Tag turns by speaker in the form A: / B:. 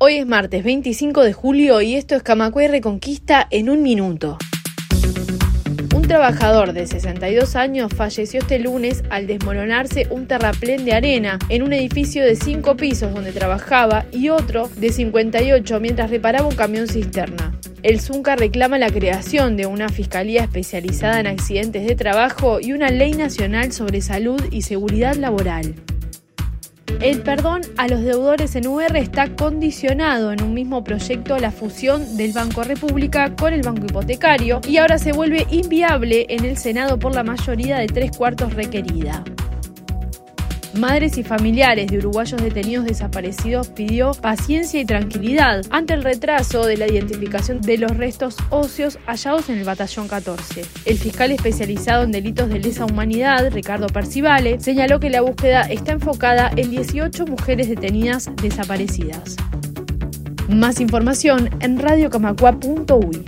A: Hoy es martes 25 de julio y esto es Camacue Reconquista en un minuto. Un trabajador de 62 años falleció este lunes al desmoronarse un terraplén de arena en un edificio de 5 pisos donde trabajaba y otro de 58 mientras reparaba un camión cisterna. El Zunca reclama la creación de una fiscalía especializada en accidentes de trabajo y una ley nacional sobre salud y seguridad laboral. El perdón a los deudores en UR está condicionado en un mismo proyecto a la fusión del Banco República con el Banco Hipotecario y ahora se vuelve inviable en el Senado por la mayoría de tres cuartos requerida. Madres y familiares de uruguayos detenidos desaparecidos pidió paciencia y tranquilidad ante el retraso de la identificación de los restos óseos hallados en el batallón 14. El fiscal especializado en delitos de lesa humanidad, Ricardo Percivale, señaló que la búsqueda está enfocada en 18 mujeres detenidas desaparecidas. Más información en radiocamacua.uy.